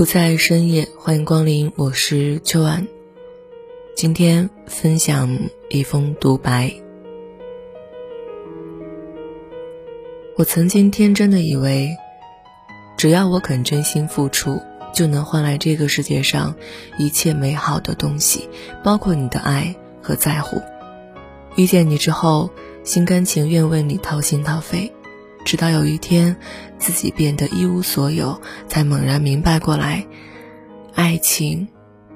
不在深夜，欢迎光临，我是秋晚。今天分享一封独白。我曾经天真的以为，只要我肯真心付出，就能换来这个世界上一切美好的东西，包括你的爱和在乎。遇见你之后，心甘情愿为你掏心掏肺。直到有一天，自己变得一无所有，才猛然明白过来，爱情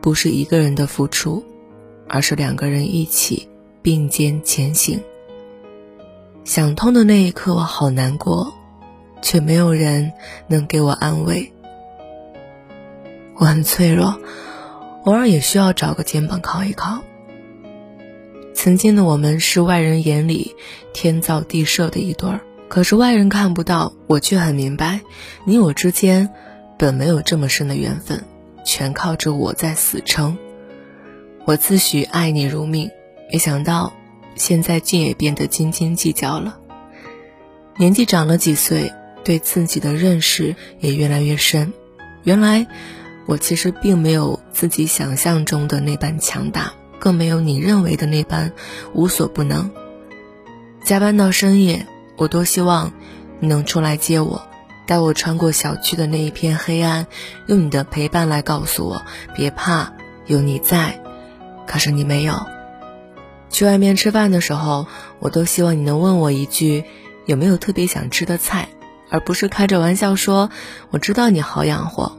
不是一个人的付出，而是两个人一起并肩前行。想通的那一刻，我好难过，却没有人能给我安慰。我很脆弱，偶尔也需要找个肩膀靠一靠。曾经的我们是外人眼里天造地设的一对儿。可是外人看不到，我却很明白，你我之间本没有这么深的缘分，全靠着我在死撑。我自诩爱你如命，没想到现在竟也变得斤斤计较了。年纪长了几岁，对自己的认识也越来越深。原来我其实并没有自己想象中的那般强大，更没有你认为的那般无所不能。加班到深夜。我多希望你能出来接我，带我穿过小区的那一片黑暗，用你的陪伴来告诉我别怕，有你在。可是你没有。去外面吃饭的时候，我都希望你能问我一句有没有特别想吃的菜，而不是开着玩笑说我知道你好养活。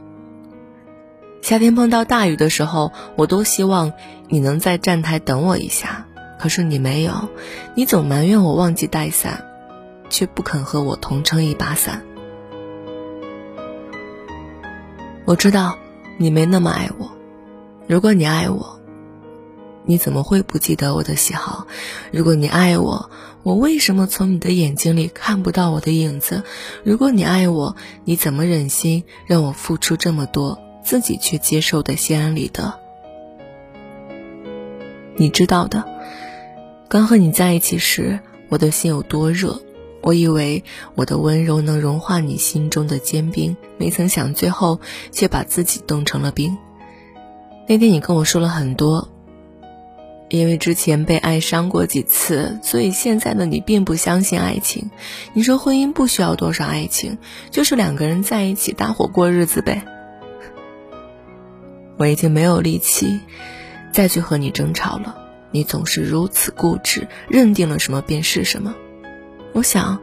夏天碰到大雨的时候，我都希望你能在站台等我一下，可是你没有，你总埋怨我忘记带伞。却不肯和我同撑一把伞。我知道你没那么爱我。如果你爱我，你怎么会不记得我的喜好？如果你爱我，我为什么从你的眼睛里看不到我的影子？如果你爱我，你怎么忍心让我付出这么多，自己却接受的心安理得？你知道的，刚和你在一起时，我的心有多热。我以为我的温柔能融化你心中的坚冰，没曾想最后却把自己冻成了冰。那天你跟我说了很多，因为之前被爱伤过几次，所以现在的你并不相信爱情。你说婚姻不需要多少爱情，就是两个人在一起搭伙过日子呗。我已经没有力气再去和你争吵了，你总是如此固执，认定了什么便是什么。我想，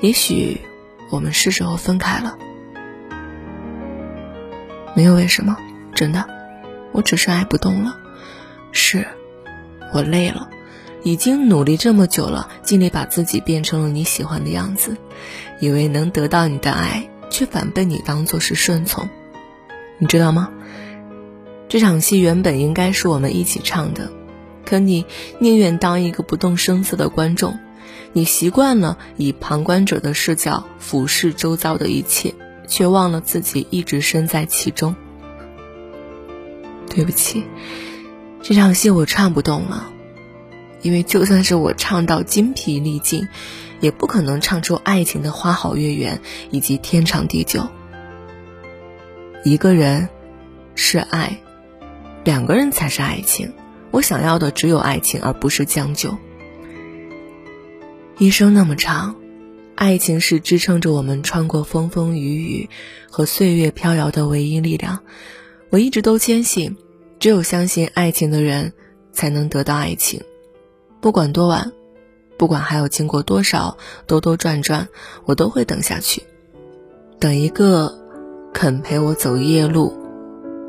也许我们是时候分开了。没有为什么，真的，我只是爱不动了。是，我累了，已经努力这么久了，尽力把自己变成了你喜欢的样子，以为能得到你的爱，却反被你当做是顺从。你知道吗？这场戏原本应该是我们一起唱的，可你宁愿当一个不动声色的观众。你习惯了以旁观者的视角俯视周遭的一切，却忘了自己一直身在其中。对不起，这场戏我唱不动了，因为就算是我唱到精疲力尽，也不可能唱出爱情的花好月圆以及天长地久。一个人是爱，两个人才是爱情。我想要的只有爱情，而不是将就。一生那么长，爱情是支撑着我们穿过风风雨雨和岁月飘摇的唯一力量。我一直都坚信，只有相信爱情的人，才能得到爱情。不管多晚，不管还要经过多少兜兜转转，我都会等下去，等一个肯陪我走夜路，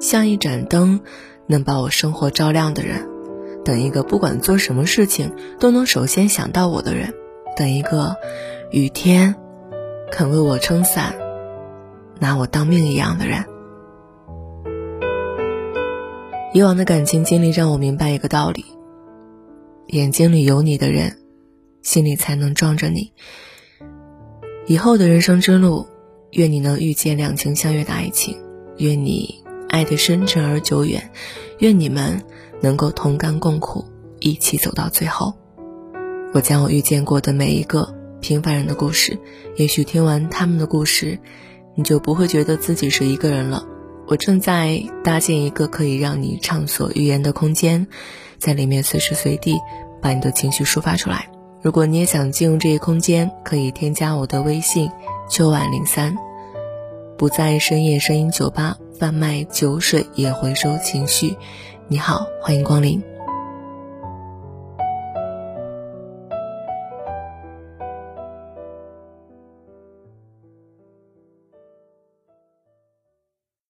像一盏灯，能把我生活照亮的人。等一个不管做什么事情都能首先想到我的人，等一个雨天肯为我撑伞、拿我当命一样的人。以往的感情经历让我明白一个道理：眼睛里有你的人，心里才能装着你。以后的人生之路，愿你能遇见两情相悦的爱情，愿你爱得深沉而久远，愿你们。能够同甘共苦，一起走到最后。我将我遇见过的每一个平凡人的故事，也许听完他们的故事，你就不会觉得自己是一个人了。我正在搭建一个可以让你畅所欲言的空间，在里面随时随地把你的情绪抒发出来。如果你也想进入这一空间，可以添加我的微信秋晚零三，不在深夜声音酒吧贩卖酒水，也回收情绪。你好，欢迎光临。